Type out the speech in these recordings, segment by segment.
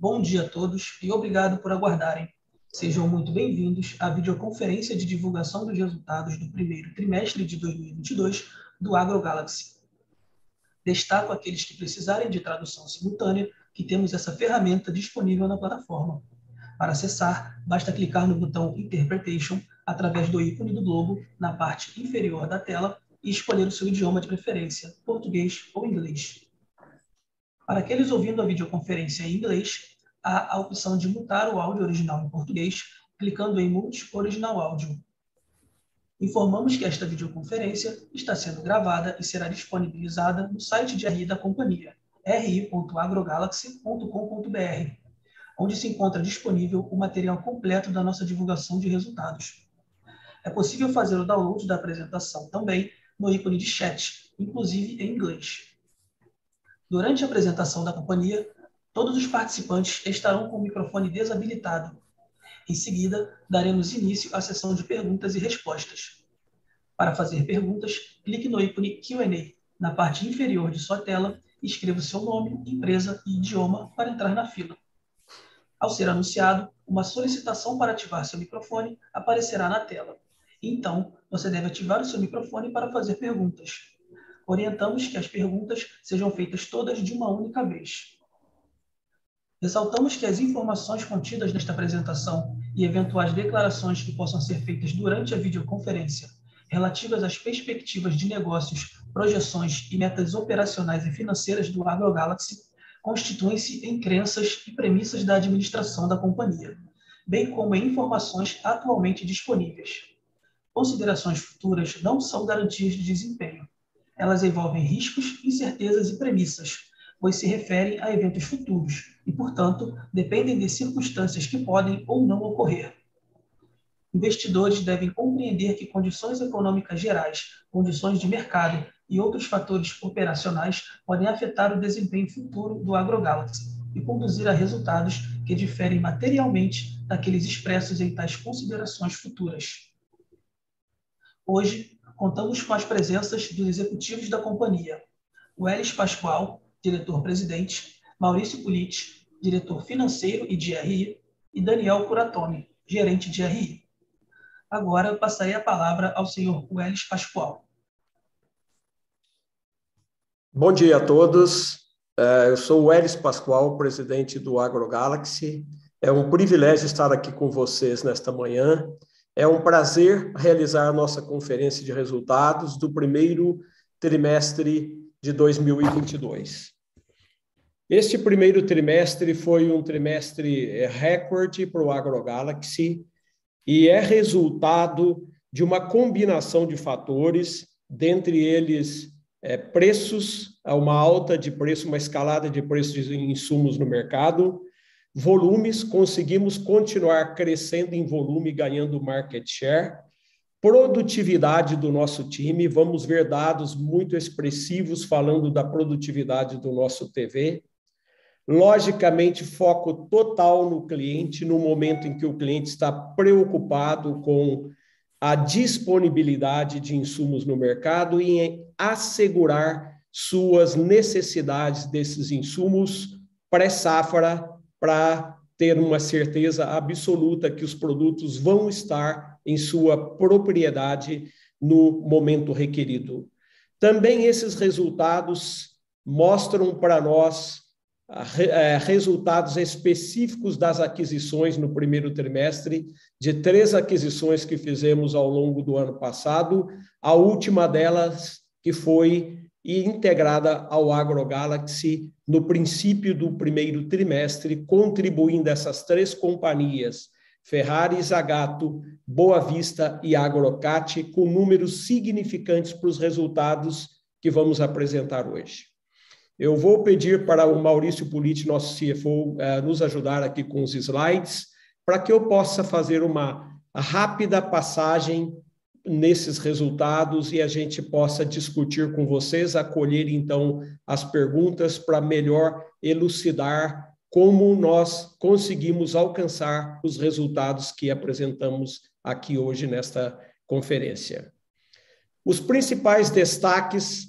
Bom dia a todos e obrigado por aguardarem. Sejam muito bem-vindos à videoconferência de divulgação dos resultados do primeiro trimestre de 2022 do AgroGalaxy. Destaco aqueles que precisarem de tradução simultânea, que temos essa ferramenta disponível na plataforma. Para acessar, basta clicar no botão Interpretation através do ícone do globo na parte inferior da tela e escolher o seu idioma de preferência, português ou inglês. Para aqueles ouvindo a videoconferência em inglês, há a opção de mutar o áudio original em português, clicando em Mute Original Áudio. Informamos que esta videoconferência está sendo gravada e será disponibilizada no site de RI da companhia, ri.agrogalaxy.com.br, onde se encontra disponível o material completo da nossa divulgação de resultados. É possível fazer o download da apresentação também no ícone de chat, inclusive em inglês. Durante a apresentação da companhia, todos os participantes estarão com o microfone desabilitado. Em seguida, daremos início à sessão de perguntas e respostas. Para fazer perguntas, clique no ícone Q&A na parte inferior de sua tela e escreva seu nome, empresa e idioma para entrar na fila. Ao ser anunciado, uma solicitação para ativar seu microfone aparecerá na tela. Então, você deve ativar o seu microfone para fazer perguntas. Orientamos que as perguntas sejam feitas todas de uma única vez. Ressaltamos que as informações contidas nesta apresentação e eventuais declarações que possam ser feitas durante a videoconferência relativas às perspectivas de negócios, projeções e metas operacionais e financeiras do AgroGalaxy constituem-se em crenças e premissas da administração da companhia, bem como em informações atualmente disponíveis. Considerações futuras não são garantias de desempenho. Elas envolvem riscos, incertezas e premissas, pois se referem a eventos futuros e, portanto, dependem de circunstâncias que podem ou não ocorrer. Investidores devem compreender que condições econômicas gerais, condições de mercado e outros fatores operacionais podem afetar o desempenho futuro do AgroGalaxy e conduzir a resultados que diferem materialmente daqueles expressos em tais considerações futuras. Hoje, contamos com as presenças dos executivos da companhia, o Pascoal, diretor-presidente, Maurício Politi, diretor financeiro e de RI, e Daniel Curatome, gerente de RI. Agora passarei a palavra ao senhor Welles Pascoal. Bom dia a todos. É, eu sou o Elis Pascoal, presidente do AgroGalaxy. É um privilégio estar aqui com vocês nesta manhã. É um prazer realizar a nossa conferência de resultados do primeiro trimestre de 2022. Este primeiro trimestre foi um trimestre é, recorde para o AgroGalaxy e é resultado de uma combinação de fatores, dentre eles é, preços, uma alta de preço, uma escalada de preços de insumos no mercado, volumes, conseguimos continuar crescendo em volume, ganhando market share, produtividade do nosso time, vamos ver dados muito expressivos falando da produtividade do nosso TV. Logicamente, foco total no cliente, no momento em que o cliente está preocupado com a disponibilidade de insumos no mercado e em assegurar suas necessidades desses insumos pré-safra para ter uma certeza absoluta que os produtos vão estar em sua propriedade no momento requerido. Também esses resultados mostram para nós é, resultados específicos das aquisições no primeiro trimestre, de três aquisições que fizemos ao longo do ano passado, a última delas que foi integrada ao AgroGalaxy no princípio do primeiro trimestre, contribuindo essas três companhias Ferrari, Zagato, Boa Vista e Agrocat, com números significantes para os resultados que vamos apresentar hoje. Eu vou pedir para o Maurício Politi, nosso CFO, eh, nos ajudar aqui com os slides, para que eu possa fazer uma rápida passagem nesses resultados e a gente possa discutir com vocês, acolher então as perguntas para melhor elucidar como nós conseguimos alcançar os resultados que apresentamos aqui hoje nesta conferência. Os principais destaques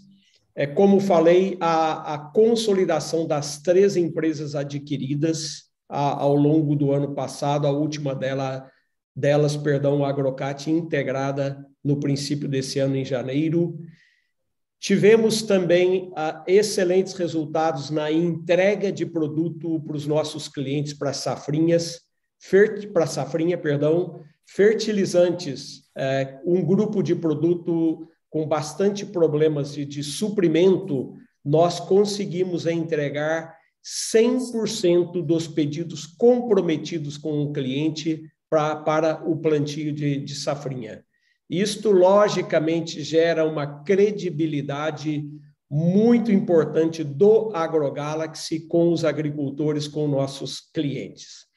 é, como falei, a, a consolidação das três empresas adquiridas a, ao longo do ano passado, a última dela, delas, perdão, a Agrocat integrada no princípio desse ano, em janeiro. Tivemos também uh, excelentes resultados na entrega de produto para os nossos clientes, para safrinhas, para safrinha, perdão, fertilizantes, uh, um grupo de produto com bastante problemas de, de suprimento, nós conseguimos entregar 100% dos pedidos comprometidos com o cliente pra, para o plantio de, de safrinha. Isto, logicamente, gera uma credibilidade muito importante do AgroGalaxy com os agricultores, com nossos clientes.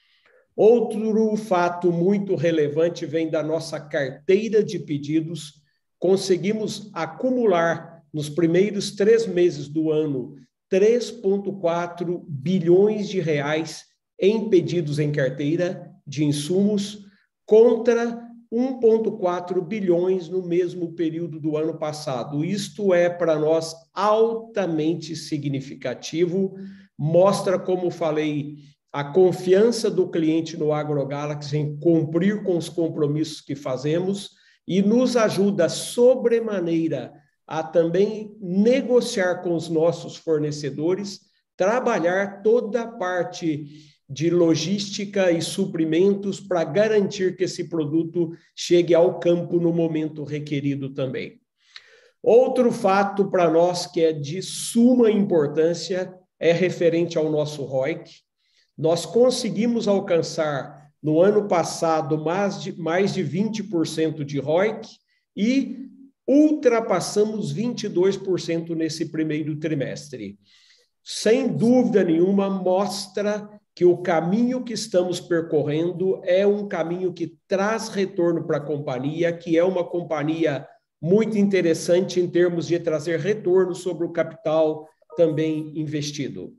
Outro fato muito relevante vem da nossa carteira de pedidos. Conseguimos acumular nos primeiros três meses do ano 3,4 bilhões de reais em pedidos em carteira de insumos contra 1,4 bilhões no mesmo período do ano passado. Isto é, para nós, altamente significativo, mostra, como falei, a confiança do cliente no AgroGalaxy em cumprir com os compromissos que fazemos e nos ajuda sobremaneira a também negociar com os nossos fornecedores, trabalhar toda a parte de logística e suprimentos para garantir que esse produto chegue ao campo no momento requerido também. Outro fato para nós que é de suma importância é referente ao nosso ROIC. Nós conseguimos alcançar no ano passado mais de, mais de 20% de ROIC e ultrapassamos 22% nesse primeiro trimestre. Sem dúvida nenhuma, mostra que o caminho que estamos percorrendo é um caminho que traz retorno para a companhia, que é uma companhia muito interessante em termos de trazer retorno sobre o capital também investido.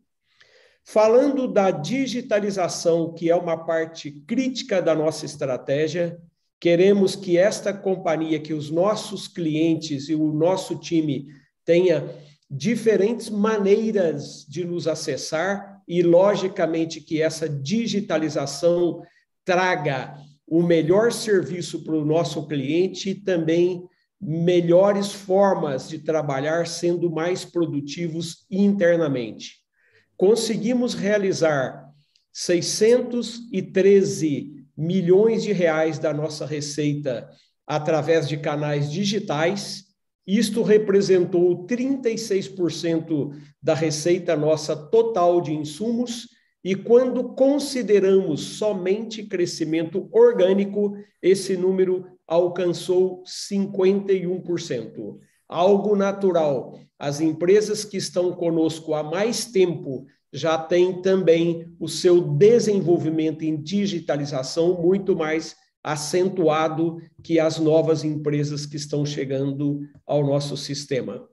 Falando da digitalização, que é uma parte crítica da nossa estratégia, queremos que esta companhia, que os nossos clientes e o nosso time tenha diferentes maneiras de nos acessar e, logicamente, que essa digitalização traga o melhor serviço para o nosso cliente e também melhores formas de trabalhar, sendo mais produtivos internamente. Conseguimos realizar 613 milhões de reais da nossa receita através de canais digitais isto representou 36% da receita nossa total de insumos, e quando consideramos somente crescimento orgânico, esse número alcançou 51%. Algo natural. As empresas que estão conosco há mais tempo já têm também o seu desenvolvimento em digitalização muito mais acentuado que as novas empresas que estão chegando ao nosso sistema.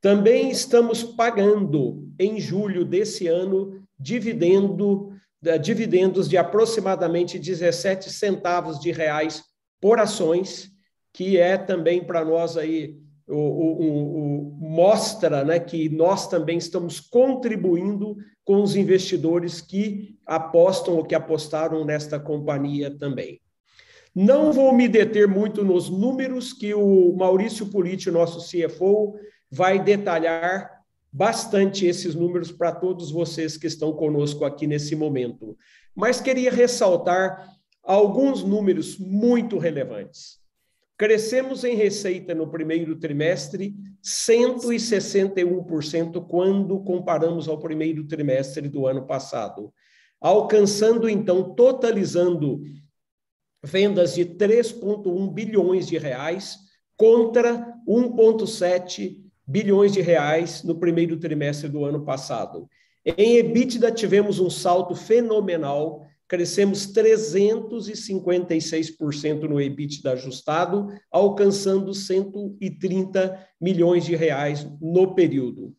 Também estamos pagando, em julho desse ano, dividendo, eh, dividendos de aproximadamente 17 centavos de reais por ações, que é também para nós aí o, o, o, mostra né, que nós também estamos contribuindo com os investidores que apostam ou que apostaram nesta companhia também. Não vou me deter muito nos números que o Maurício Politi, nosso CFO, vai detalhar bastante esses números para todos vocês que estão conosco aqui nesse momento. Mas queria ressaltar alguns números muito relevantes. Crescemos em receita no primeiro trimestre 161% quando comparamos ao primeiro trimestre do ano passado, alcançando então, totalizando vendas de 3,1 bilhões de reais contra 1,7 bilhões de reais no primeiro trimestre do ano passado. Em EBITDA tivemos um salto fenomenal, crescemos 356% no EBITDA ajustado, alcançando 130 milhões de reais no período.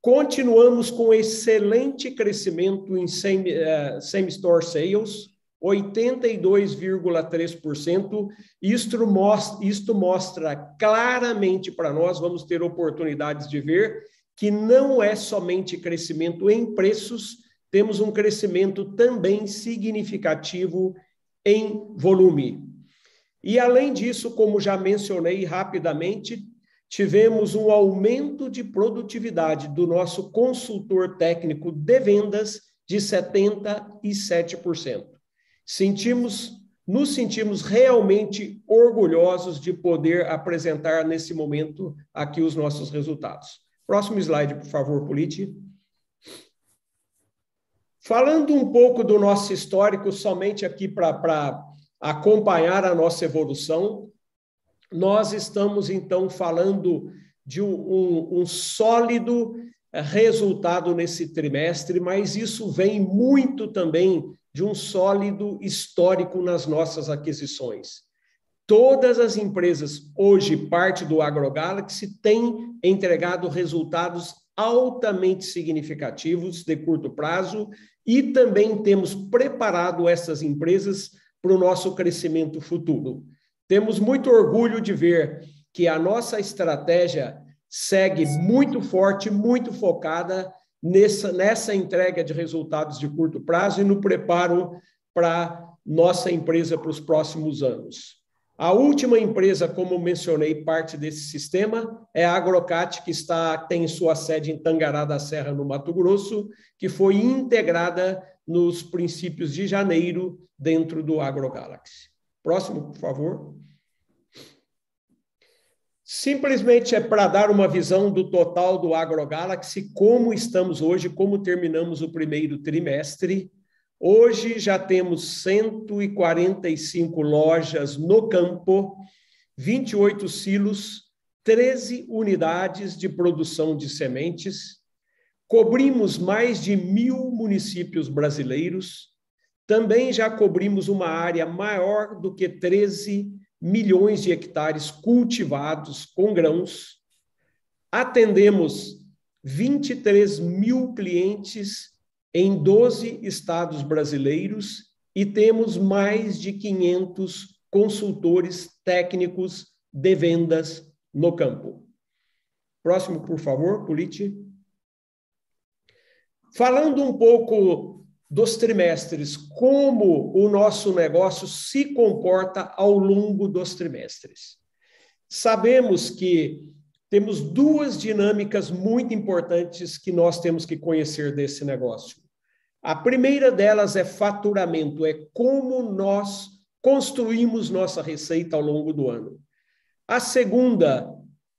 Continuamos com excelente crescimento em eh, same-store sales, 82,3%. Isto mostra, isto mostra claramente para nós, vamos ter oportunidades de ver, que não é somente crescimento em preços, temos um crescimento também significativo em volume. E, além disso, como já mencionei rapidamente, tivemos um aumento de produtividade do nosso consultor técnico de vendas de 77%. Sentimos, nos sentimos realmente orgulhosos de poder apresentar nesse momento aqui os nossos resultados. Próximo slide, por favor, Politi. Falando um pouco do nosso histórico, somente aqui para acompanhar a nossa evolução, nós estamos, então, falando de um, um, sólido resultado nesse trimestre, mas isso vem muito também de um sólido histórico nas nossas aquisições. Todas as empresas, hoje parte do AgroGalaxy, têm entregado resultados altamente significativos de curto prazo e também temos preparado essas empresas para o nosso crescimento futuro. Temos muito orgulho de ver que a nossa estratégia segue muito forte, muito focada nessa, nessa entrega de resultados de curto prazo e no preparo para nossa empresa para os próximos anos. A última empresa, como mencionei, parte desse sistema é a Agrocat, que está, tem sua sede em Tangará da Serra, no Mato Grosso, que foi integrada nos princípios de janeiro dentro do AgroGalaxy. Próximo, por favor. Simplesmente é para dar uma visão do total do AgroGalaxy, como estamos hoje, como terminamos o primeiro trimestre. Hoje já temos 145 lojas no campo, 28 silos, 13 unidades de produção de sementes. Cobrimos mais de mil municípios brasileiros. Também já cobrimos uma área maior do que 13 milhões de hectares cultivados com grãos, atendemos 23 mil clientes em 12 estados brasileiros e temos mais de 500 consultores técnicos de vendas no campo. Próximo, por favor, Politi. Falando um pouco dos trimestres, como o nosso negócio se comporta ao longo dos trimestres. Sabemos que temos duas dinâmicas muito importantes que nós temos que conhecer desse negócio. A primeira delas é faturamento, é como nós construímos nossa receita ao longo do ano. A segunda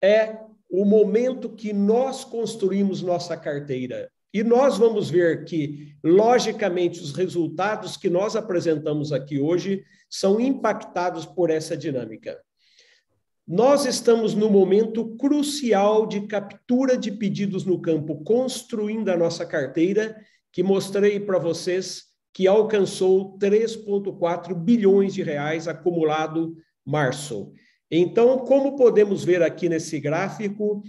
é o momento que nós construímos nossa carteira. E nós vamos ver que, logicamente, os resultados que nós apresentamos aqui hoje são impactados por essa dinâmica. Nós estamos no momento crucial de captura de pedidos no campo, construindo a nossa carteira, que mostrei para vocês que alcançou 3,4 bilhões de reais acumulado março. Então, como podemos ver aqui nesse gráfico,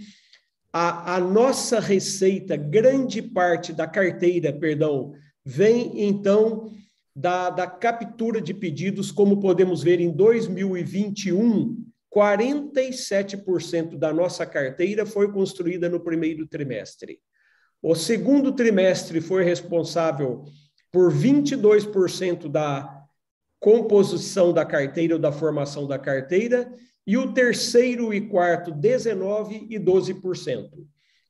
a, a nossa receita, grande parte da carteira, perdão, vem então da, da captura de pedidos, como podemos ver em 2021, 47% da nossa carteira foi construída no primeiro trimestre. O segundo trimestre foi responsável por 22% da composição da carteira ou da formação da carteira e o terceiro e quarto, 19% e 12%.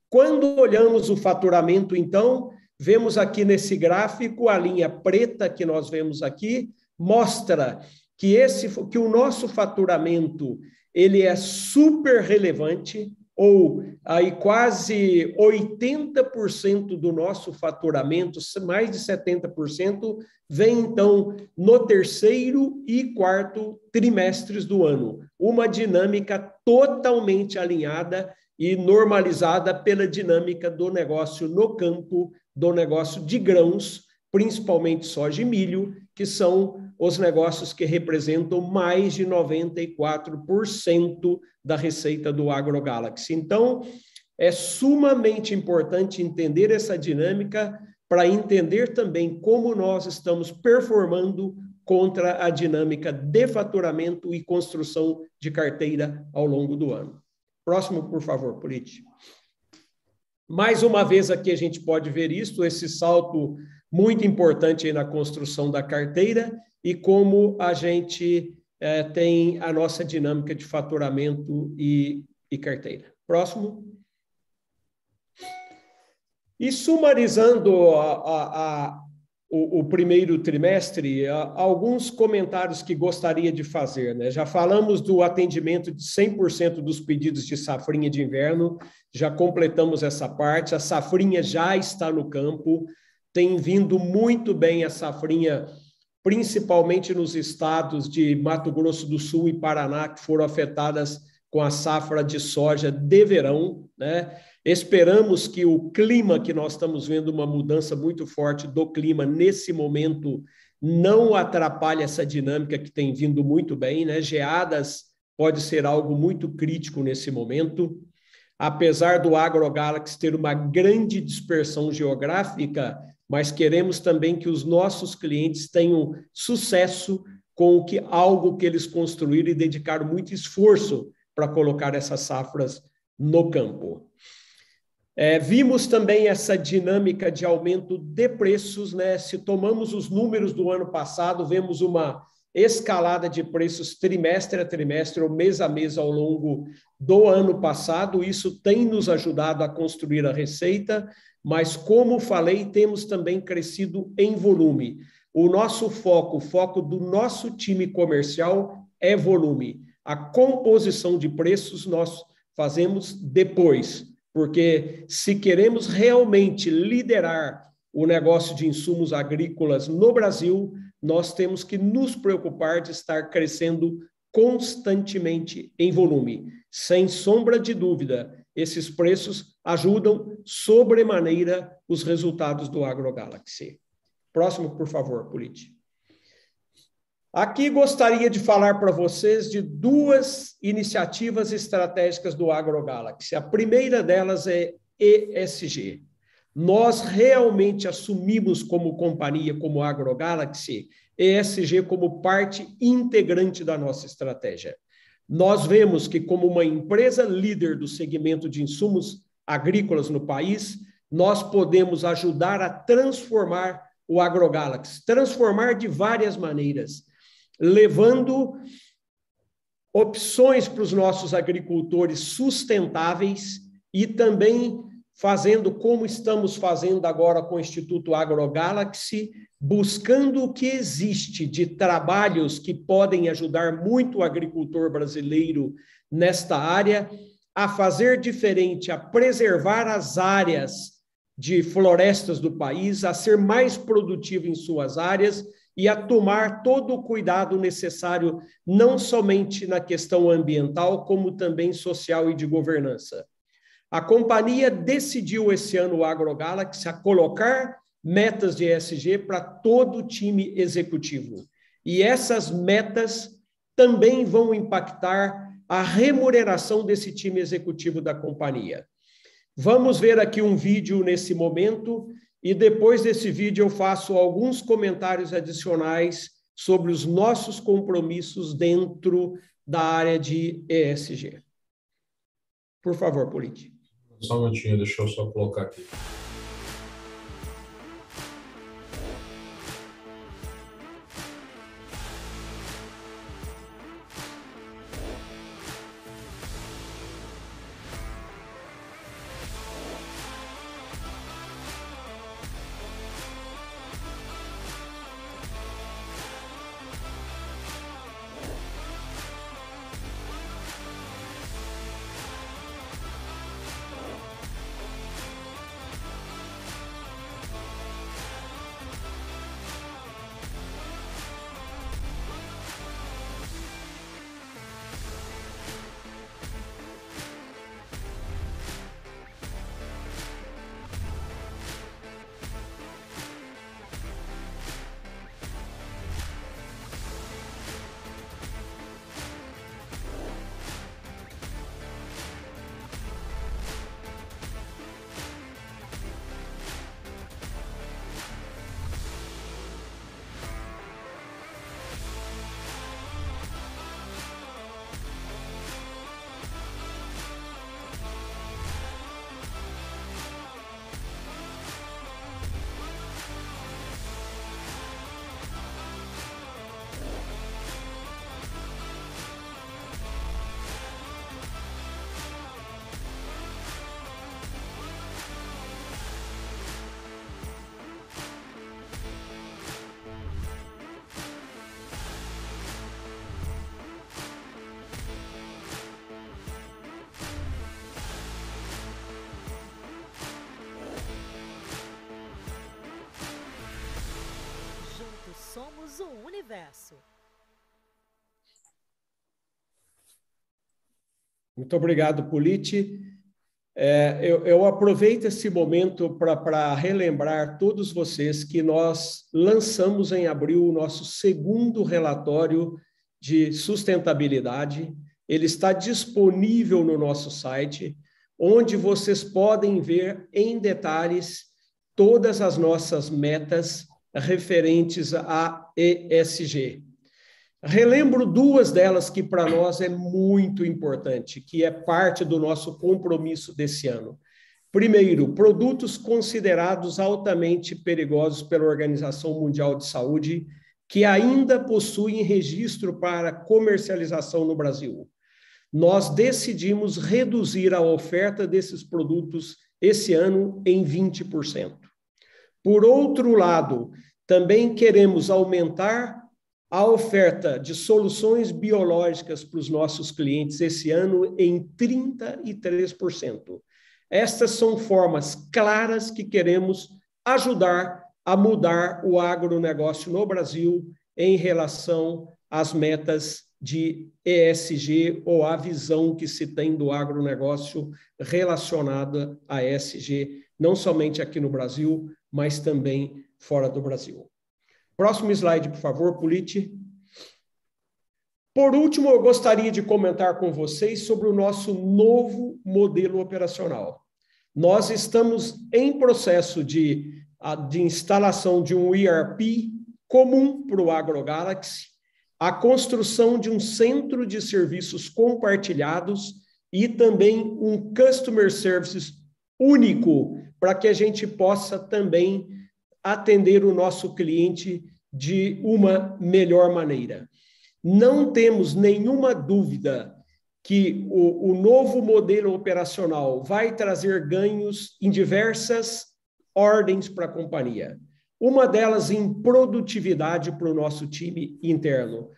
Quando olhamos o faturamento, então, vemos aqui nesse gráfico, a linha preta que nós vemos aqui, mostra que, esse, que o nosso faturamento ele é super relevante, ou aí quase 80% do nosso faturamento, mais de 70%, vem então no terceiro e quarto trimestres do ano. Uma dinâmica totalmente alinhada e normalizada pela dinâmica do negócio no campo, do negócio de grãos, principalmente soja e milho, que são os negócios que representam mais de 94% da receita do AgroGalaxy. Então, é sumamente importante entender essa dinâmica para entender também como nós estamos performando contra a dinâmica de faturamento e construção de carteira ao longo do ano. Próximo, por favor, Politi. Mais uma vez aqui a gente pode ver isso, esse salto muito importante na construção da carteira e como a gente é, tem a nossa dinâmica de faturamento e, e carteira. Próximo. E sumarizando a, a, a, o, o, primeiro trimestre, alguns comentários que gostaria de fazer. Né? Já falamos do atendimento de 100% dos pedidos de safrinha de inverno, já completamos essa parte, a safrinha já está no campo, tem vindo muito bem a safrinha, principalmente nos estados de Mato Grosso do Sul e Paraná, que foram afetadas com a safra de soja de verão, né? Esperamos que o clima que nós estamos vendo uma mudança muito forte do clima nesse momento não atrapalhe essa dinâmica que tem vindo muito bem, né? Geadas pode ser algo muito crítico nesse momento. Apesar do AgroGalaxy ter uma grande dispersão geográfica, mas queremos também que os nossos clientes tenham sucesso com o que algo que eles construíram e dedicaram muito esforço para colocar essas safras no campo. É, vimos também essa dinâmica de aumento de preços, né? Se tomamos os números do ano passado, vemos uma escalada de preços trimestre a trimestre ou mês a mês ao longo do ano passado. Isso tem nos ajudado a construir a receita, mas como falei, temos também crescido em volume. O nosso foco, o foco do nosso time comercial é volume. A composição de preços nós fazemos depois porque se queremos realmente liderar o negócio de insumos agrícolas no Brasil, nós temos que nos preocupar de estar crescendo constantemente em volume. Sem sombra de dúvida, esses preços ajudam sobremaneira os resultados do AgroGalaxy. Próximo, por favor, Polite. Aqui gostaria de falar para vocês de duas iniciativas estratégicas do AgroGalaxy. A primeira delas é ESG. Nós realmente assumimos como companhia, como AgroGalaxy, ESG como parte integrante da nossa estratégia. Nós vemos que, como uma empresa líder do segmento de insumos agrícolas no país, nós podemos ajudar a transformar o AgroGalaxy, transformar de várias maneiras levando opções para os nossos agricultores sustentáveis e também fazendo como estamos fazendo agora com o Instituto AgroGalaxy, buscando o que existe de trabalhos que podem ajudar muito o agricultor brasileiro nesta área a fazer diferente, a preservar as áreas de florestas do país, a ser mais produtivo em suas áreas e a tomar todo o cuidado necessário, não somente na questão ambiental, como também social e de governança. A companhia decidiu esse ano, o AgroGalaxy, a colocar metas de ESG para todo o time executivo. E essas metas também vão impactar a remuneração desse time executivo da companhia. Vamos ver aqui um vídeo nesse momento e depois desse vídeo eu faço alguns comentários adicionais sobre os nossos compromissos dentro da área de ESG. Por favor, Polite. Só um minutinho, deixa eu só colocar aqui. Isso. Muito obrigado, Politi. É, eu, eu, aproveito esse momento para relembrar todos vocês que nós lançamos em abril o nosso segundo relatório de sustentabilidade. Ele está disponível no nosso site, onde vocês podem ver em detalhes todas as nossas metas referentes a ESG. Relembro duas delas que para nós é muito importante, que é parte do nosso compromisso desse ano. Primeiro, produtos considerados altamente perigosos pela Organização Mundial de Saúde, que ainda possuem registro para comercialização no Brasil. Nós decidimos reduzir a oferta desses produtos esse ano em 20%. Por outro lado, também queremos aumentar a oferta de soluções biológicas para os nossos clientes esse ano em 33%. Estas são formas claras que queremos ajudar a mudar o agronegócio no Brasil em relação às metas de ESG ou a visão que se tem do agronegócio relacionada a ESG, não somente aqui no Brasil, mas também fora do Brasil. Próximo slide, por favor, Politi. Por último, eu gostaria de comentar com vocês sobre o nosso novo modelo operacional. Nós estamos em processo de, de instalação de um ERP comum para o AgroGalaxy, a construção de um centro de serviços compartilhados e também um Customer Services único, para que a gente possa também atender o nosso cliente de uma melhor maneira. Não temos nenhuma dúvida que o, o novo modelo operacional vai trazer ganhos em diversas ordens para a companhia. Uma delas em produtividade para o nosso time interno.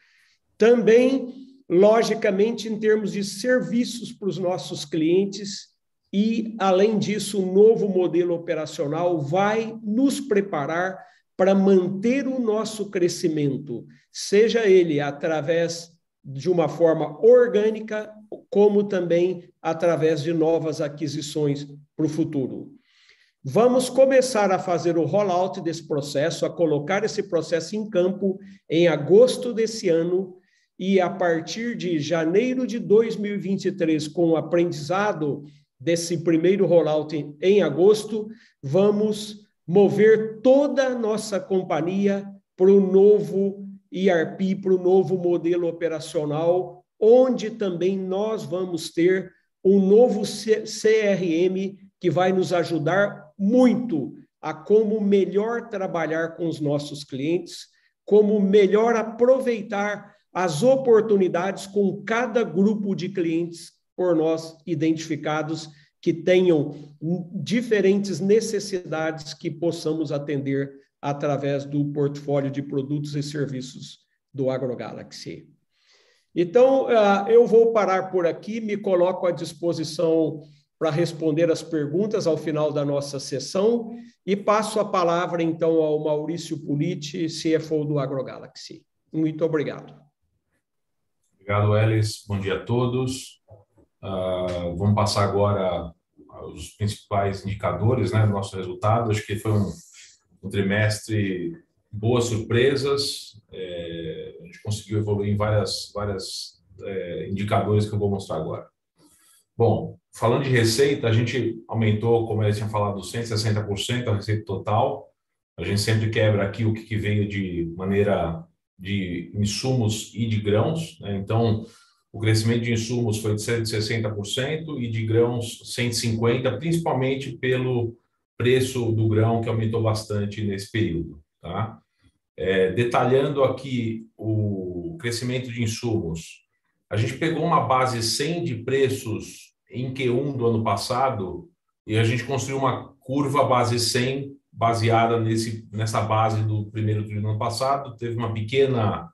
Também, logicamente, em termos de serviços para os nossos clientes e, além disso, o novo modelo operacional vai nos preparar para manter o nosso crescimento, seja ele através de uma forma orgânica, como também através de novas aquisições para o futuro. Vamos começar a fazer o rollout desse processo, a colocar esse processo em campo em agosto desse ano e a partir de janeiro de 2023, com o aprendizado desse primeiro rollout em, agosto, vamos mover toda a nossa companhia para o novo ERP, para o novo modelo operacional, onde também nós vamos ter um novo CRM que vai nos ajudar muito a como melhor trabalhar com os nossos clientes, como melhor aproveitar as oportunidades com cada grupo de clientes por nós identificados que tenham diferentes necessidades que possamos atender através do portfólio de produtos e serviços do AgroGalaxy. Então, ah, eu vou parar por aqui, me coloco à disposição para responder as perguntas ao final da nossa sessão e passo a palavra, então, ao Maurício Politi, CFO do AgroGalaxy. Muito obrigado. Obrigado, Elis. Bom dia a todos. Uh, vamos passar agora os principais indicadores né, do nosso resultado. Acho que foi um, um trimestre boas surpresas. É, a gente conseguiu evoluir em várias, várias é, indicadores que eu vou mostrar agora. Bom, falando de receita, a gente aumentou, como eu tinha falado, 160% a receita total. A gente sempre quebra aqui o que veio de maneira de insumos e de grãos. Né? Então, o crescimento de insumos foi de 160% e de grãos 150%, principalmente pelo preço do grão, que aumentou bastante nesse período. Tá? É, detalhando aqui o crescimento de insumos, a gente pegou uma base 100 de preços em Q1 do ano passado e a gente construiu uma curva base 100 baseada nesse, nessa base do primeiro trimestre do ano passado. Teve uma pequena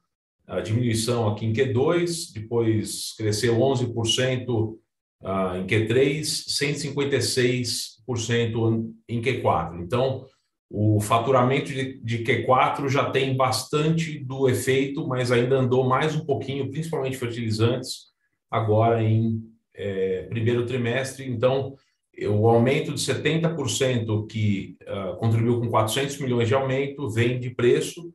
a diminuição aqui em Q2, depois cresceu 11% ah, em Q3, 156% em Q4. Então, O faturamento de, de Q4 já tem bastante do efeito, mas ainda andou mais um pouquinho, principalmente fertilizantes, agora em é, primeiro trimestre. Então, o aumento de 70% que uh, contribuiu com 400 milhões de aumento vem de preço.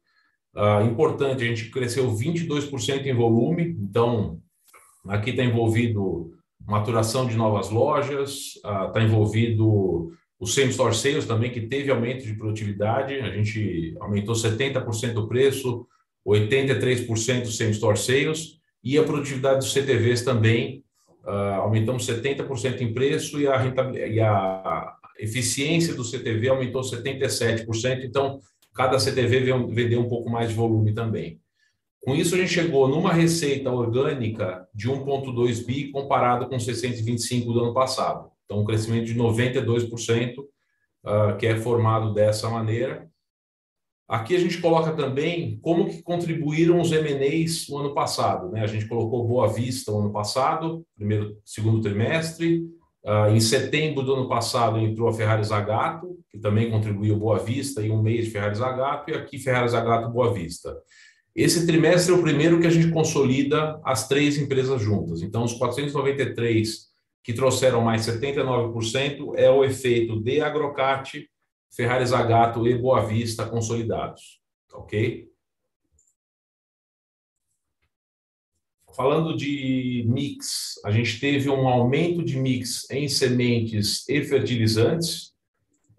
Uh, importante, a gente cresceu 22% em volume, então aqui está envolvido maturação de novas lojas, está uh, envolvido o same store sales também, que teve aumento de produtividade, a gente aumentou 70% o preço, 83% o same store sales, e a produtividade dos CTVs também uh, aumentamos 70% em preço e a, e a eficiência do CTV aumentou 77%. Então, cada CTV vendeu um pouco mais de volume também. Com isso, a gente chegou numa receita orgânica de 1,2 bi comparado com 625 do ano passado. Então, um crescimento de 92%, uh, ah, que é formado dessa maneira. Aqui a gente coloca também como que contribuíram os M&As no ano passado. Né? A gente colocou Boa Vista no ano passado, primeiro, segundo trimestre. Uh, em setembro do ano passado entrou a Ferrari Zagato, que também contribuiu Boa Vista, e um mês de Ferrari Zagato, e aqui Ferrari Zagato Boa Vista. Esse trimestre é o primeiro que a gente consolida as três empresas juntas. Então, os 493 que trouxeram mais 79% é o efeito de Agrocat, Ferrari Zagato e Boa Vista consolidados, ok? Falando de mix, a gente teve um aumento de mix em sementes e fertilizantes,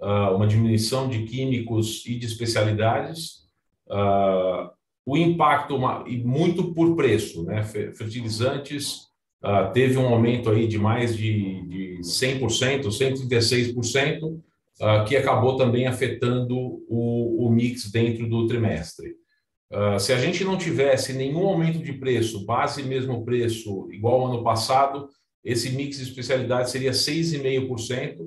ah, uma diminuição de químicos e de especialidades, ah, o impacto e muito por preço, né? Fertilizantes ah, teve um aumento aí de mais de, de 100%, 136%, uh, que acabou também afetando o mix dentro do trimestre. Uh, se a gente não tivesse nenhum aumento de preço, base mesmo preço, igual ao ano passado, esse mix de especialidade seria 6,5%.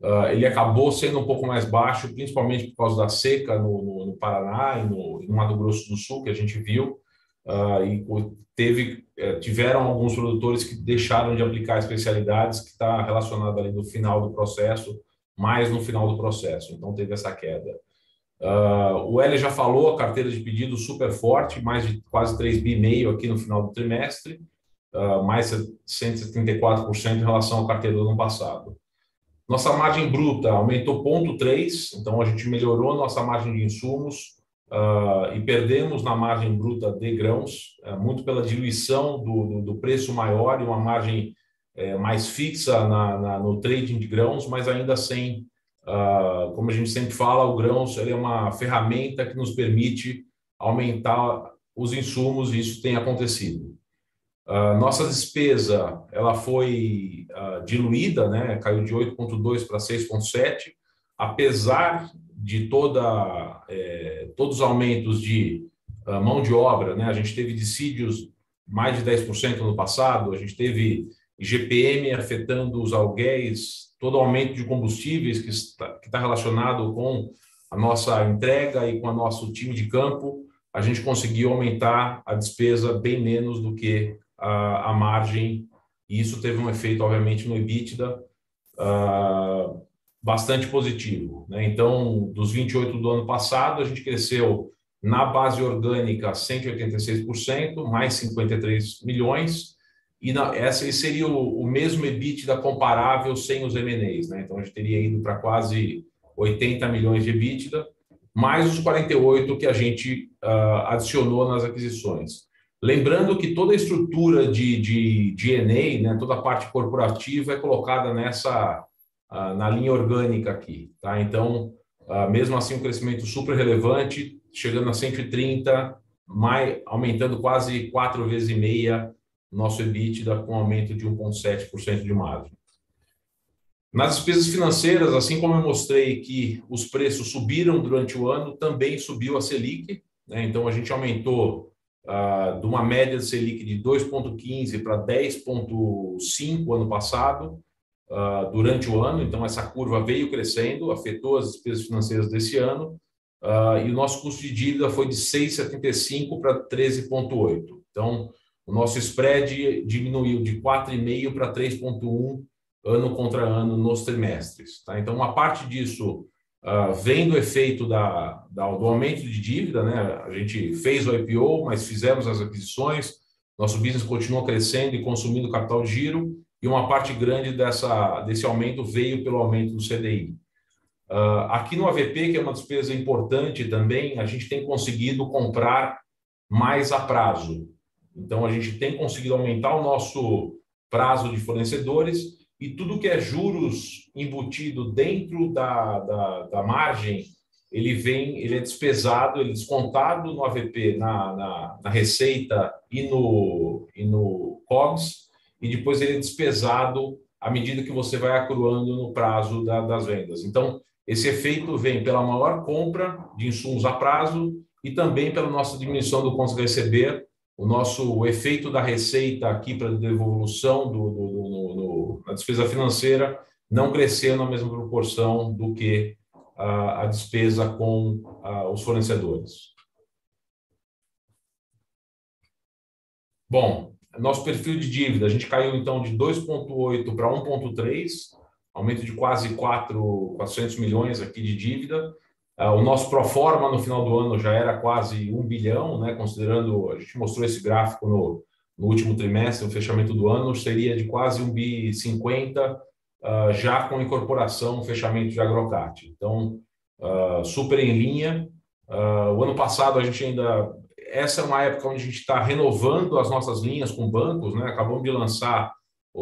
Uh, ele acabou sendo um pouco mais baixo, principalmente por causa da seca no, no, no Paraná e no, no, Mato Grosso do Sul, que a gente viu. Uh, e teve, eh, tiveram alguns produtores que deixaram de aplicar especialidades, que está relacionado ali no final do processo, mais no final do processo. Então, teve essa queda. Uh, o L já falou, a carteira de pedido super forte, mais de quase 3 bi meio aqui no final do trimestre, uh, mais 174% em relação à carteira do ano passado. Nossa margem bruta aumentou 0,3, então a gente melhorou nossa margem de insumos uh, e perdemos na margem bruta de grãos, muito pela diluição do, do, do preço maior e uma margem é, mais fixa na, na, no trading de grãos, mas ainda sem, uh, como a gente sempre fala, o grãos ele é uma ferramenta que nos permite aumentar os insumos e isso tem acontecido. Uh, nossa despesa ela foi uh, diluída, né? caiu de 8,2 para 6,7, apesar de toda, é, todos os aumentos de mão de obra. Né? A gente teve dissídios mais de 10% no passado, a gente teve GPM afetando os aluguéis, todo o aumento de combustíveis que está, que está relacionado com a nossa entrega e com o nosso time de campo, a gente conseguiu aumentar a despesa bem menos do que a, a margem, e isso teve um efeito, obviamente, no EBITDA uh, bastante positivo. Né? Então, dos 28 do ano passado, a gente cresceu na base orgânica 186%, mais 53 milhões, e essa seria o, o mesmo EBITDA comparável sem os M&As, né? Então a gente teria ido para quase 80 milhões de EBITDA, mais os 48 que a gente uh, adicionou nas aquisições. Lembrando que toda a estrutura de, de DNA, né, toda a parte corporativa é colocada nessa uh, na linha orgânica aqui, tá? Então, uh, mesmo assim, um crescimento super relevante, chegando a 130, mais, aumentando quase quatro vezes e meia nosso EBITDA com aumento de 1,7% de margem. Nas despesas financeiras, assim como eu mostrei que os preços subiram durante o ano, também subiu a Selic. Né? Então, a gente aumentou ah, de uma média de Selic de 2,15 para 10,5 ano passado, ah, durante o ano. Então, essa curva veio crescendo, afetou as despesas financeiras desse ano. Ah, e o nosso custo de dívida foi de 6,75 para 13,8. Então, o nosso spread diminuiu de 4,5 para 3,1 ano contra ano nos trimestres. Tá? Então, uma parte disso uh, vem do efeito da, da, do aumento de dívida, né? A gente fez o IPO, mas fizemos as aquisições, nosso business continua crescendo e consumindo capital de giro, e uma parte grande dessa, desse aumento veio pelo aumento do CDI. Uh, ah, aqui no AVP, que é uma despesa importante também, a gente tem conseguido comprar mais a prazo. Então, a gente tem conseguido aumentar o nosso prazo de fornecedores e tudo que é juros embutido dentro da, da, da margem, ele vem, ele é despesado, ele é descontado no AVP, na, na, na receita e no, e no COGS, e depois ele é despesado à medida que você vai acruando no prazo da, das vendas. Então, esse efeito vem pela maior compra de insumos a prazo e também pela nossa diminuição do contas receber, o nosso o efeito da receita aqui para devolução do, do, do, do, na despesa financeira não crescer na mesma proporção do que a, a despesa com a, os fornecedores. Bom, nosso perfil de dívida, a gente caiu então de 2,8 para 1,3, aumento de quase 4, 400 milhões aqui de dívida. Uh, o nosso pro forma no final do ano já era quase um bilhão, né, considerando, a gente mostrou esse gráfico no, no último trimestre, o fechamento do ano, seria de quase um bi 50, uh, já com incorporação, fechamento de Agrocat. Então, uh, super em linha. o ano passado a gente ainda, essa é uma época onde a gente está renovando as nossas linhas com bancos, né, acabamos de lançar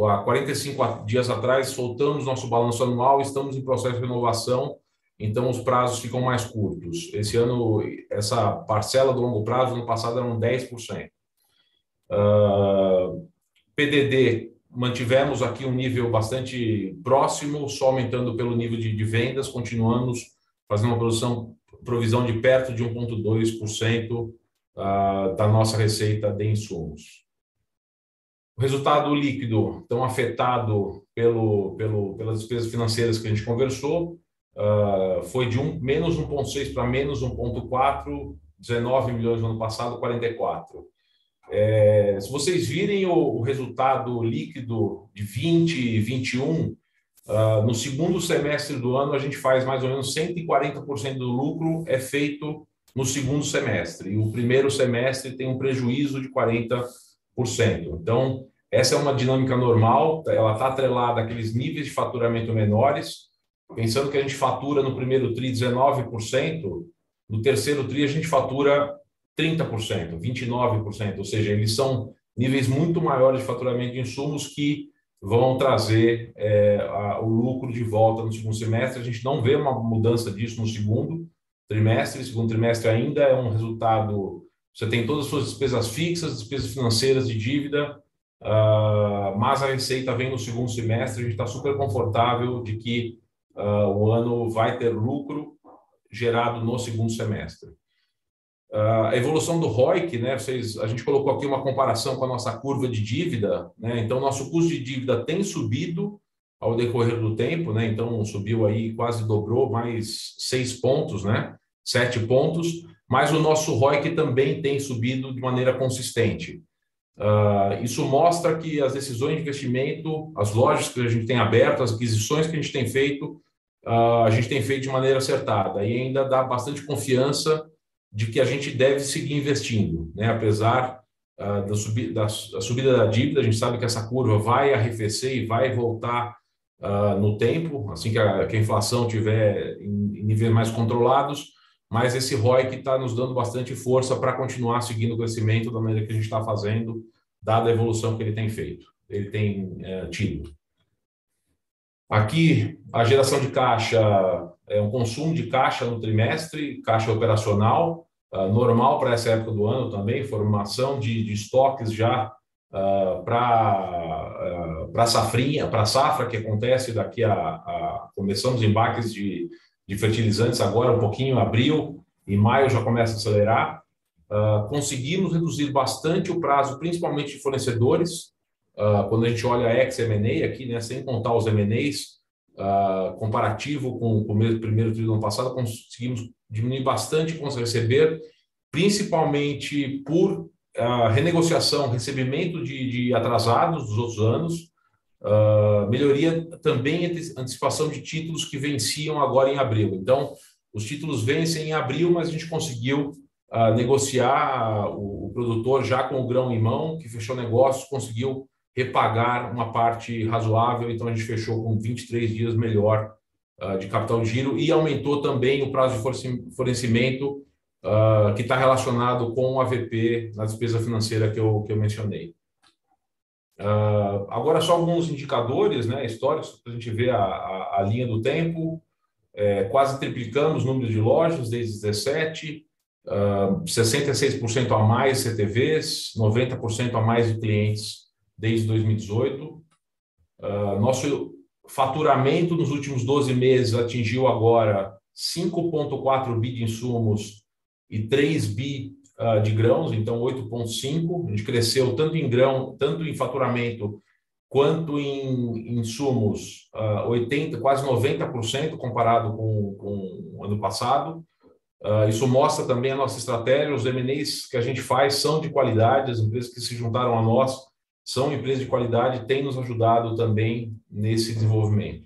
há 45 dias atrás, soltamos nosso balanço anual, estamos em processo de renovação, então os prazos ficam mais curtos. Esse ano, essa parcela do longo prazo, no passado, eram 10%. Uh, PDD, mantivemos aqui um nível bastante próximo, só aumentando pelo nível de, de vendas, continuamos fazendo uma produção, provisão de perto de 1,2% uh, da nossa receita de insumos. O resultado líquido, tão afetado pelo, pelo, pelas despesas financeiras que a gente conversou, uh, foi de um, menos 1,6 para menos 1,4, 19 milhões no ano passado, 44. É, se vocês virem o, o, resultado líquido de 20 e 21, uh, no segundo semestre do ano, a gente faz mais ou menos 140% do lucro é feito no segundo semestre, e o primeiro semestre tem um prejuízo de 40%. Então, essa é uma dinâmica normal, ela está atrelada àqueles níveis de faturamento menores, Pensando que a gente fatura no primeiro TRI 19%, no terceiro TRI a gente fatura 30%, 29%, ou seja, eles são níveis muito maiores de faturamento de insumos que vão trazer é, a, o lucro de volta no segundo semestre. A gente não vê uma mudança disso no segundo trimestre. Segundo trimestre ainda é um resultado. Você tem todas as suas despesas fixas, despesas financeiras de dívida, uh, mas a receita vem no segundo semestre. A gente está super confortável de que uh, o ano vai ter lucro gerado no segundo semestre. Uh, a evolução do ROIC, né, vocês, a gente colocou aqui uma comparação com a nossa curva de dívida, né, então nosso custo de dívida tem subido ao decorrer do tempo, né, então subiu aí, quase dobrou, mais seis pontos, né, sete pontos, mas o nosso ROIC também tem subido de maneira consistente. Uh, isso mostra que as decisões de investimento, as lojas que a gente tem aberto, as aquisições que a gente tem feito, uh, a gente tem feito de maneira acertada e ainda dá bastante confiança de que a gente deve seguir investindo, né? apesar uh, da, subi da, da, subida da dívida, a gente sabe que essa curva vai arrefecer e vai voltar no tempo, assim que a, que a inflação tiver em, em níveis mais controlados, mas esse ROI que está nos dando bastante força para continuar seguindo o crescimento da maneira que a gente está fazendo, dada a evolução que ele tem feito, ele tem é, tido. Aqui, a geração de caixa é um consumo de caixa no trimestre, caixa operacional, uh, normal para essa época do ano também, formação de, de estoques já uh, para uh, safrinha, para safra que acontece daqui a, a começamos embarques de de fertilizantes agora um pouquinho, abril e maio já começa a acelerar. Uh, conseguimos reduzir bastante o prazo, principalmente de fornecedores. Uh, quando a gente olha a ex-M&A aqui, né, sem contar os M&As, uh, ah, comparativo com o primeiro, trimestre do ano passado, conseguimos diminuir bastante com receber, principalmente por renegociação, recebimento de, de atrasados dos outros anos, Uh, melhoria também antecipação de títulos que venciam agora em abril. Então, os títulos vencem em abril, mas a gente conseguiu uh, negociar o, o, produtor já com o grão em mão, que fechou negócios, conseguiu repagar uma parte razoável, então a gente fechou com 23 dias melhor uh, de capital de giro e aumentou também o prazo de fornecimento que está relacionado com o AVP na despesa financeira que eu, que eu mencionei. Uh, agora, só alguns indicadores né, históricos para a gente ver a, a, a linha do tempo. É, quase triplicamos o número de lojas desde 17, uh, 66% a mais CTVs, 90% a mais de clientes desde 2018. Uh, nosso faturamento nos últimos 12 meses atingiu agora 5,4 bi de insumos e 3 bi uh, de grãos, então 8,5. A gente cresceu tanto em grão, tanto em faturamento quanto em insumos, uh, 80, quase 90% comparado com, com o ano passado. Uh, isso mostra também a nossa estratégia. Os M&As que a gente faz são de qualidade, as empresas que se juntaram a nós são empresas de qualidade, têm nos ajudado também nesse desenvolvimento.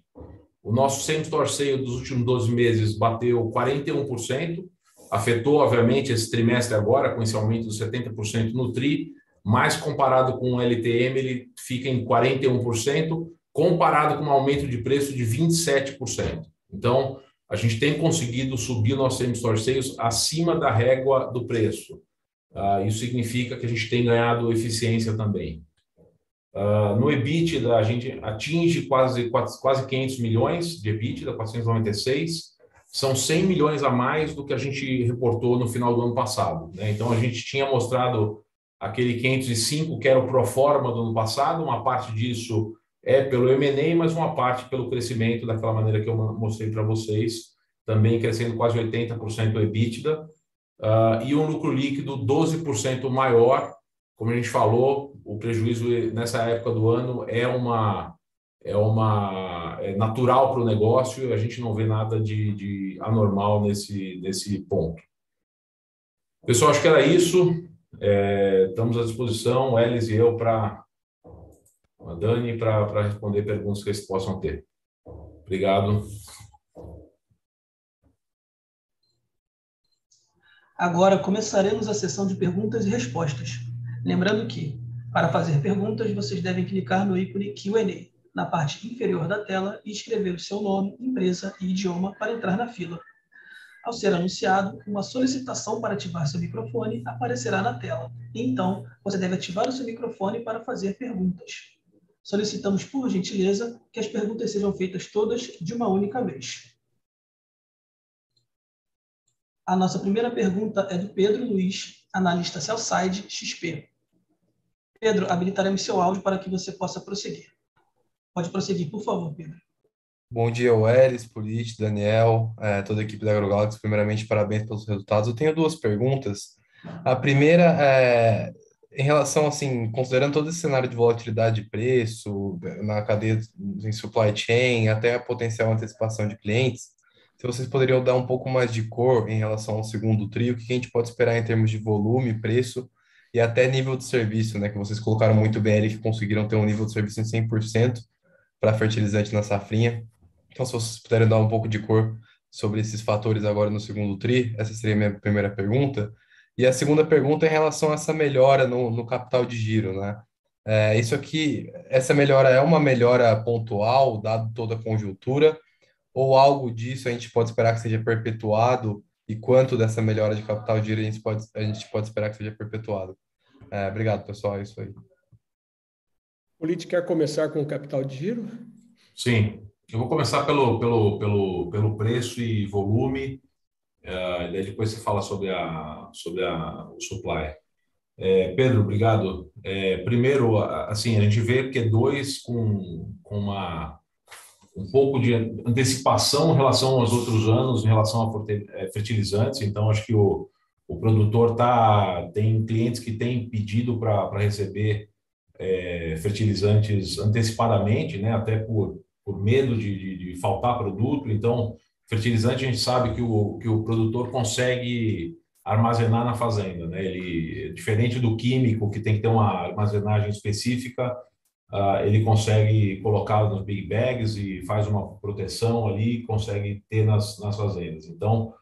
O nosso same-store sale dos últimos 12 meses bateu 41%, afetou, obviamente, esse trimestre agora, com esse aumento de 70% no TRI, mas comparado com o LTM, ele fica em 41%, comparado com um aumento de preço de 27%. Então, a gente tem conseguido subir o nosso same-store acima da régua do preço. Uh, isso significa que a gente tem ganhado eficiência também. Uh, no EBITDA, a gente atinge quase, quase 500 milhões de EBITDA, 496, são 100 milhões a mais do que a gente reportou no final do ano passado. Né? Então, a gente tinha mostrado aquele 505 que era o pro forma do ano passado, uma parte disso é pelo M&A, mas uma parte pelo crescimento daquela maneira que eu mostrei para vocês, também crescendo quase 80% o EBITDA, uh, e um lucro líquido 12% maior, como a gente falou, o prejuízo nessa época do ano é uma é uma é natural para o negócio, a gente não vê nada de, de anormal nesse, nesse ponto. Pessoal, acho que era isso. É, estamos à disposição, Elis e eu, para a Dani, para responder perguntas que eles possam ter. Obrigado. Agora começaremos a sessão de perguntas e respostas. Lembrando que, para fazer perguntas, vocês devem clicar no ícone Q&A na parte inferior da tela e escrever o seu nome, empresa e idioma para entrar na fila. Ao ser anunciado, uma solicitação para ativar seu microfone aparecerá na tela. Então, você deve ativar o seu microfone para fazer perguntas. Solicitamos, por gentileza, que as perguntas sejam feitas todas de uma única vez. A nossa primeira pergunta é do Pedro Luiz, analista Cellside XP. Pedro, habilitaremos seu áudio para que você possa prosseguir. Pode prosseguir, por favor, Pedro. Bom dia, Welles, Polite, Daniel, é, toda a equipe da AgroGalaxy. Primeiramente, parabéns pelos resultados. Eu tenho duas perguntas. A primeira é em relação, assim, considerando todo esse cenário de volatilidade de preço na cadeia em supply chain, até a potencial antecipação de clientes, se vocês poderiam dar um pouco mais de cor em relação ao segundo trio, o que a gente pode esperar em termos de volume, preço e até nível de serviço, né? Que vocês colocaram muito bem ali, que conseguiram ter um nível de serviço em 100% para fertilizante na safrinha. Então, se vocês puderem dar um pouco de cor sobre esses fatores agora no segundo TRI, essa seria a minha primeira pergunta. E a segunda pergunta é em relação a essa melhora no, no capital de giro, né? É, isso aqui, essa melhora é uma melhora pontual, dado toda a conjuntura, ou algo disso a gente pode esperar que seja perpetuado e quanto dessa melhora de capital de giro a gente pode, a gente pode esperar que seja perpetuado? É, obrigado, pessoal, é isso aí. Política quer começar com o capital de giro? Sim, eu vou começar pelo, pelo, pelo, pelo preço e volume, uh, daí depois você fala sobre, a, sobre a, o supply. É, Pedro, obrigado. É, primeiro, assim, a gente vê Q2 com, com uma, um pouco de antecipação em relação aos outros anos, em relação a é, fertilizantes, então acho que o, o produtor tá, tem clientes que têm pedido para receber é, fertilizantes antecipadamente, né, até por, por medo de, de, de, faltar produto. Então, fertilizante a gente sabe que o, que o produtor consegue armazenar na fazenda. Né? Ele, diferente do químico, que tem que ter uma armazenagem específica, uh, ele consegue colocá-lo nos big bags e faz uma proteção ali, consegue ter nas, nas fazendas. Então,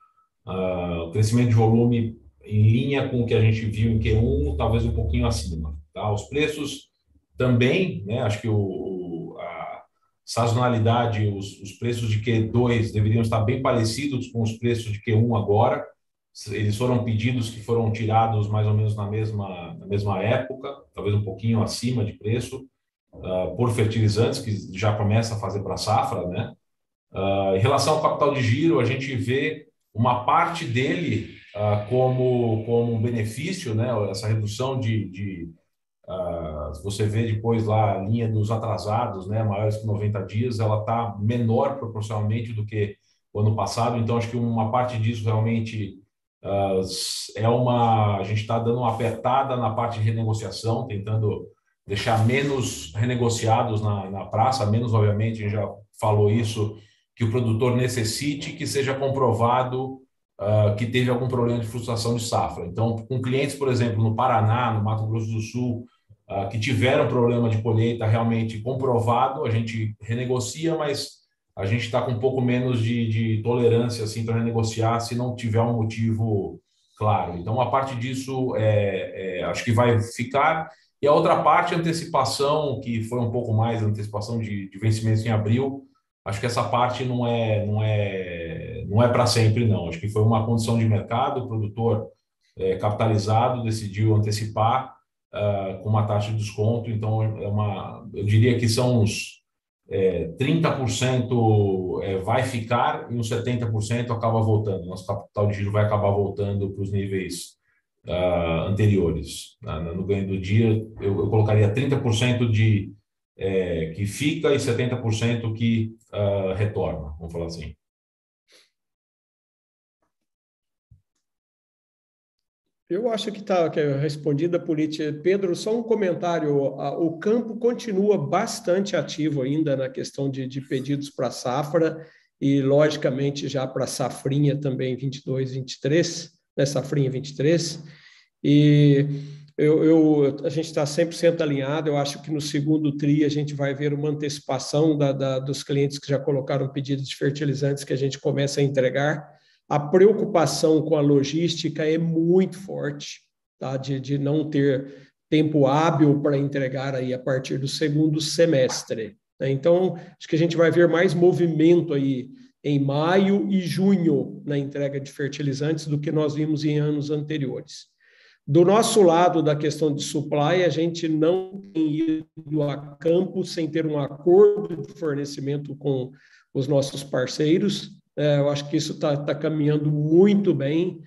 uh, o crescimento de volume em linha com o que a gente viu em Q1, talvez um pouquinho acima. Tá? Os preços também, né, acho que o, a sazonalidade, os, os preços de Q2 deveriam estar bem parecidos com os preços de Q1 agora, eles foram pedidos que foram tirados mais ou menos na mesma, na mesma época, talvez um pouquinho acima de preço, uh, por fertilizantes, que já começa a fazer para a safra, né? Uh, em relação ao capital de giro, a gente vê uma parte dele uh, como, como um benefício, né? Essa redução de, de uh, você vê depois lá a linha dos atrasados, né? Maiores que 90 dias, ela está menor proporcionalmente do que o ano passado. Então, acho que uma parte disso realmente uh, é uma. A gente está dando uma apertada na parte de renegociação, tentando deixar menos renegociados na, na praça, menos, obviamente, a gente já falou isso, que o produtor necessite que seja comprovado uh, que teve algum problema de frustração de safra. Então, com clientes, por exemplo, no Paraná, no Mato Grosso do Sul, uh, que tiveram problema de colheita realmente comprovado, a gente renegocia, mas a gente está com um pouco menos de, de tolerância assim para renegociar se não tiver um motivo claro. Então, a parte disso, é, é, acho que vai ficar e a outra parte, antecipação, que foi um pouco mais antecipação de, de vencimentos em abril, acho que essa parte não é não é não é para sempre não. Acho que foi uma condição de mercado, o produtor é, capitalizado decidiu antecipar uh, com uma taxa de desconto, então é uma eu diria que são uns é, 30% é, vai ficar e uns 70% acaba voltando. Nosso capital de giro vai acabar voltando para os níveis uh, anteriores. Uh, no ganho do dia, eu, eu colocaria 30% de é, que fica e 70% que uh, retorna, vamos falar assim. Eu acho que está é respondida. Pedro, só um comentário. O campo continua bastante ativo ainda na questão de, de pedidos para safra e, logicamente, já para safrinha também 22, 23 nessa Safrinha 23. E eu, eu, a gente está 100% alinhado. Eu acho que no segundo TRI a gente vai ver uma antecipação da, da, dos clientes que já colocaram pedidos de fertilizantes que a gente começa a entregar. A preocupação com a logística é muito forte, tá? de, de não ter tempo hábil para entregar aí a partir do segundo semestre. Né? Então, acho que a gente vai ver mais movimento aí em maio e junho na entrega de fertilizantes do que nós vimos em anos anteriores. Do nosso lado da questão de supply, a gente não tem ido a campo sem ter um acordo de fornecimento com os nossos parceiros. É, eu acho que isso está tá caminhando muito bem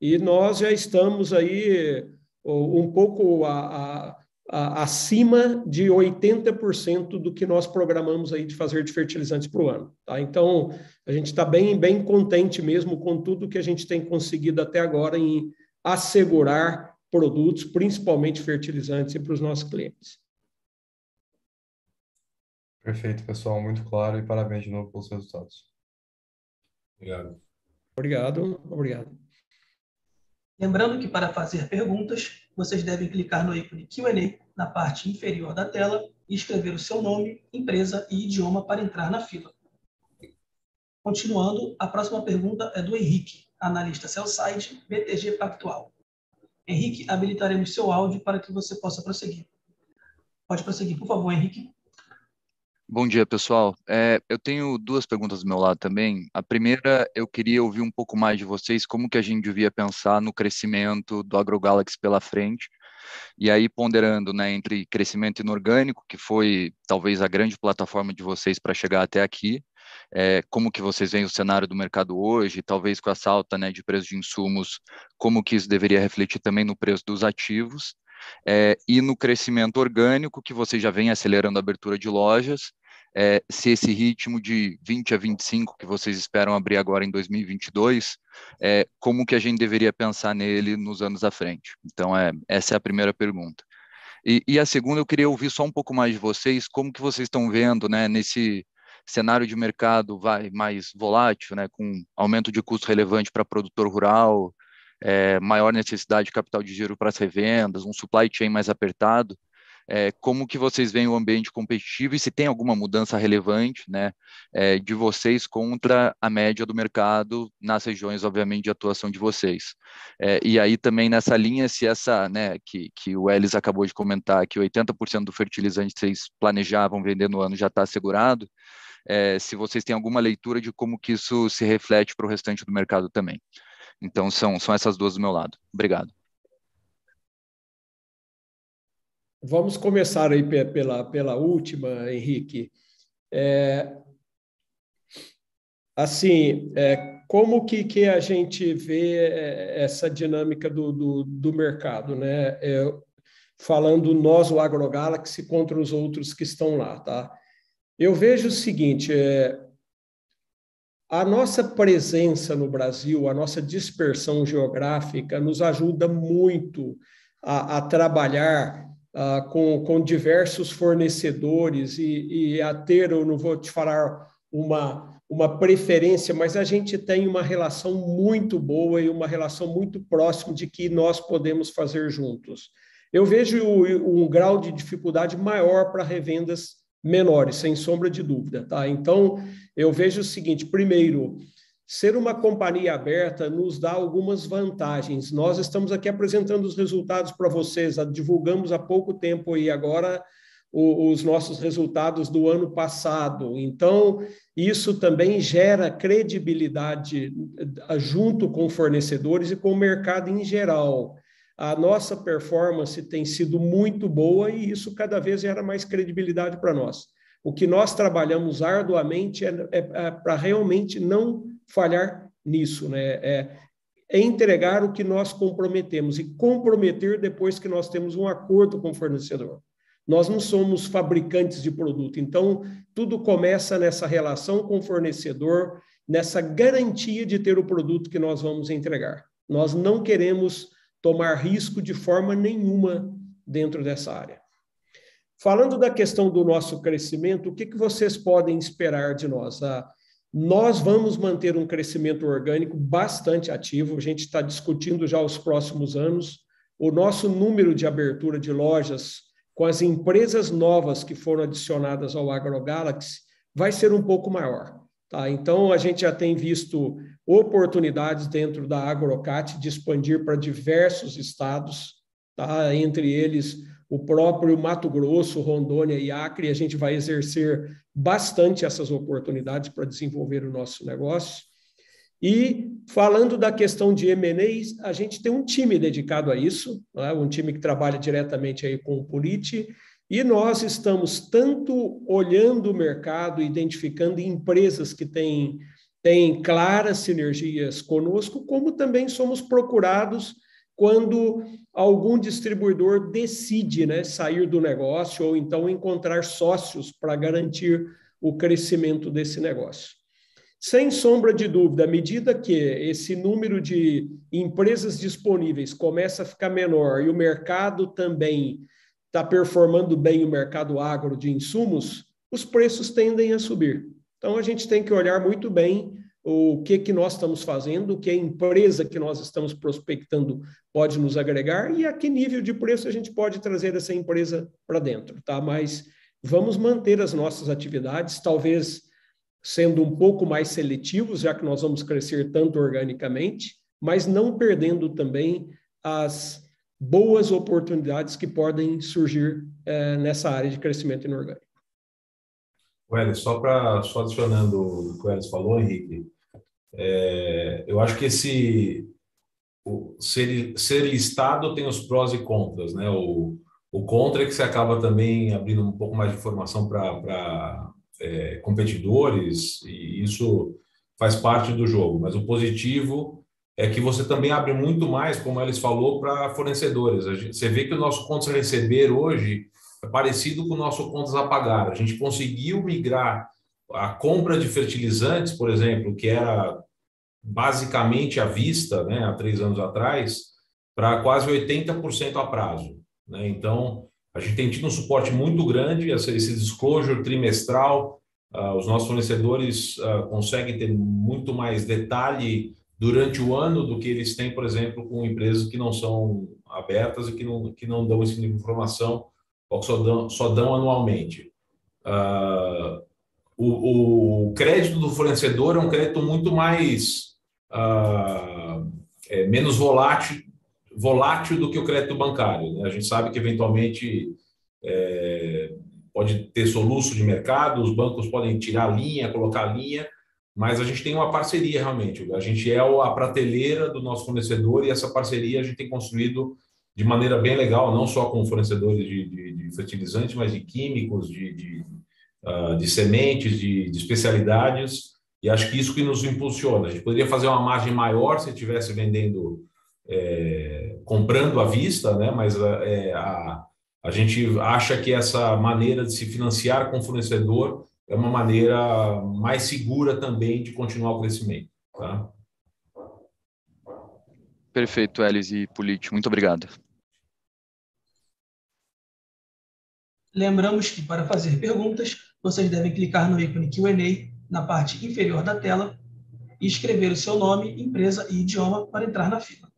e nós já estamos aí um pouco a, a acima de 80% do que nós programamos aí de fazer de fertilizantes para o ano. Tá? Então, a gente está bem, bem contente mesmo com tudo que a gente tem conseguido até agora em assegurar produtos, principalmente fertilizantes, para os nossos clientes. Perfeito, pessoal, muito claro e parabéns de novo pelos resultados. Obrigado. Obrigado, obrigado. Lembrando que para fazer perguntas, vocês devem clicar no ícone Q&A na parte inferior da tela e escrever o seu nome, empresa e idioma para entrar na fila. Continuando, a próxima pergunta é do Henrique, analista Cellside, BTG Pactual. Henrique, habilitaremos seu áudio para que você possa prosseguir. Pode prosseguir, por favor, Henrique. Bom dia, pessoal. É, eu tenho duas perguntas do meu lado também. A primeira, eu queria ouvir um pouco mais de vocês, como que a gente devia pensar no crescimento do AgroGalaxy pela frente, e aí ponderando né, entre crescimento inorgânico, que foi talvez a grande plataforma de vocês para chegar até aqui, é, como que vocês veem o cenário do mercado hoje, talvez com essa alta né, de preço de insumos, como que isso deveria refletir também no preço dos ativos, é, e no crescimento orgânico, que você já vem acelerando a abertura de lojas, é, se esse ritmo de 20 a 25 que vocês esperam abrir agora em 2022, é, como que a gente deveria pensar nele nos anos à frente? Então, é, essa é a primeira pergunta. E, e, a segunda, eu queria ouvir só um pouco mais de vocês, como que vocês estão vendo, né, nesse cenário de mercado vai mais volátil, né, com aumento de custo relevante para produtor rural, é, maior necessidade de capital de giro para as revendas, um supply chain mais apertado, é, como que vocês veem o ambiente competitivo e se tem alguma mudança relevante, né, é, de vocês contra a média do mercado nas regiões, obviamente, de atuação de vocês. É, e aí também nessa linha, se essa, né, que, que o Elis acabou de comentar, que 80% do fertilizante vocês planejavam vender no ano já está assegurado, é, se vocês têm alguma leitura de como que isso se reflete para o restante do mercado também. Então, são, são essas duas do meu lado. Obrigado. Vamos começar aí pela, pela última, Henrique. É, assim, é, como que, que a gente vê é, essa dinâmica do, do, do mercado, né? É, falando nós, o AgroGalaxy, contra os outros que estão lá, tá? Eu vejo o seguinte, é, a nossa presença no Brasil, a nossa dispersão geográfica nos ajuda muito a, a trabalhar uh, com, com diversos fornecedores e, e a ter, eu não vou te falar uma, uma preferência, mas a gente tem uma relação muito boa e uma relação muito próxima de que nós podemos fazer juntos. Eu vejo um grau de dificuldade maior para revendas menores, sem sombra de dúvida. Tá? Então, eu vejo o seguinte: primeiro, Ser uma companhia aberta nos dá algumas vantagens. Nós estamos aqui apresentando os resultados para vocês, divulgamos há pouco tempo e agora os nossos resultados do ano passado. Então, isso também gera credibilidade eh, junto com fornecedores e com o mercado em geral. A nossa performance tem sido muito boa e isso cada vez gera mais credibilidade para nós. O que nós trabalhamos arduamente é, é, é para realmente não falhar nisso, né? É, é entregar o que nós comprometemos e comprometer depois que nós temos um acordo com o fornecedor. Nós não somos fabricantes de produto, então tudo começa nessa relação com o fornecedor, nessa garantia de ter o produto que nós vamos entregar. Nós não queremos tomar risco de forma nenhuma dentro dessa área. Falando da questão do nosso crescimento, o que, que vocês podem esperar de nós? Ah, nós vamos manter um crescimento orgânico bastante ativo, a gente está discutindo já os próximos anos. O nosso número de abertura de lojas com as empresas novas que foram adicionadas ao AgroGalaxy vai ser um pouco maior. Tá? Então, a gente já tem visto oportunidades dentro da Agrocat de expandir para diversos estados, tá? entre eles o próprio Mato Grosso, Rondônia e Acre, a gente vai exercer bastante essas oportunidades para desenvolver o nosso negócio. E falando da questão de M&As, a gente tem um time dedicado a isso, né? um time que trabalha diretamente aí com o Politi, e nós estamos tanto olhando o mercado, identificando empresas que têm, têm claras sinergias conosco, como também somos procurados quando algum distribuidor decide né, sair do negócio ou então encontrar sócios para garantir o crescimento desse negócio. Sem sombra de dúvida, à medida que esse número de empresas disponíveis começa a ficar menor e o mercado também está performando bem o mercado agro de insumos, os preços tendem a subir. Então a gente tem que olhar muito bem o que que nós estamos fazendo, o que a empresa que nós estamos prospectando pode nos agregar e a que nível de preço a gente pode trazer essa empresa para dentro, tá? Mas vamos manter as nossas atividades, talvez sendo um pouco mais seletivos, já que nós vamos crescer tanto organicamente, mas não perdendo também as boas oportunidades que podem surgir é, nessa área de crescimento inorgânico. Welles, só para só adicionando o que o Welles falou, Henrique, é, eu acho que esse o, ser, ser listado tem os prós e contras, né? O, o contra é que você acaba também abrindo um pouco mais de informação para é, competidores e isso faz parte do jogo. Mas o positivo é que você também abre muito mais, como eles falou, para fornecedores. Gente, você vê que o nosso contas receber hoje é parecido com o nosso contas a pagar. A gente conseguiu migrar a compra de fertilizantes, por exemplo, que era basicamente à vista, né, há três anos atrás, para quase 80% a prazo. Né? Então, a gente tem tido um suporte muito grande, esse disclosure trimestral, uh, os nossos fornecedores uh, conseguem ter muito mais detalhe durante o ano do que eles têm, por exemplo, com empresas que não são abertas e que não, que não dão esse tipo de informação ou que só dão, só dão anualmente. Uh, o, o, crédito do fornecedor é um crédito muito mais uh, é, menos volátil, volátil do que o crédito bancário. Né? A gente sabe que eventualmente é, pode ter soluço de mercado, os bancos podem tirar a linha, colocar a linha, mas a gente tem uma parceria realmente. A gente é a prateleira do nosso fornecedor e essa parceria a gente tem construído de maneira bem legal, não só com fornecedores de, de, de fertilizantes, mas de químicos, de, de, uh, de sementes, de, de, especialidades. E acho que isso que nos impulsiona. A gente poderia fazer uma margem maior se estivesse vendendo, é, comprando à vista, né? mas é, a, a gente acha que essa maneira de se financiar com o fornecedor é uma maneira mais segura também de continuar o crescimento. Tá? Perfeito, Elis e Polite. Muito obrigado. Lembramos que para fazer perguntas, vocês devem clicar no ícone Q&A na parte inferior da tela e escrever o seu nome, empresa e idioma para entrar na fila.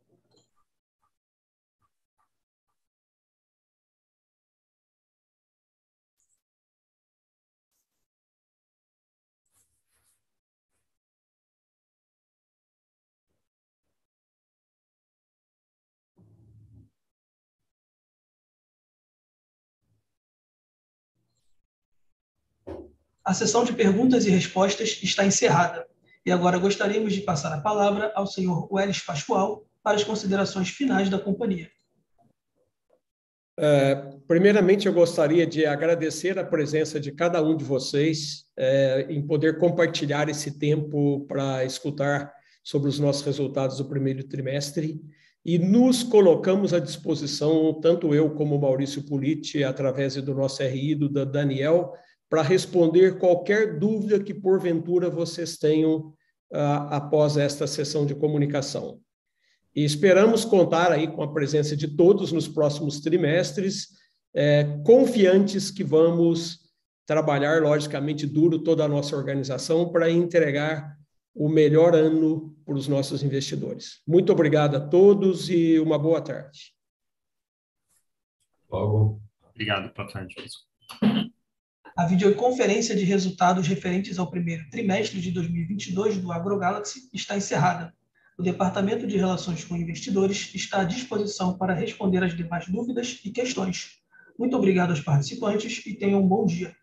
A sessão de perguntas e respostas está encerrada. E agora gostaríamos de passar a palavra ao senhor Welles Pascoal para as considerações finais da companhia. É, primeiramente, eu gostaria de agradecer a presença de cada um de vocês é, em poder compartilhar esse tempo para escutar sobre os nossos resultados do primeiro trimestre e nos colocamos à disposição, tanto eu como o Maurício Politi, através do nosso RI, do Daniel, para responder qualquer dúvida que porventura vocês tenham uh, após esta sessão de comunicação. E esperamos contar aí com a presença de todos nos próximos trimestres, é, confiantes que vamos trabalhar, logicamente, duro toda a nossa organização para entregar o melhor ano para os nossos investidores. Muito obrigado a todos e uma boa tarde. Logo. Obrigado, boa tarde. A videoconferência de resultados referentes ao primeiro trimestre de 2022 do AgroGalaxy está encerrada. O Departamento de Relações com Investidores está à disposição para responder as demais dúvidas e questões. Muito obrigado aos participantes e tenham um bom dia.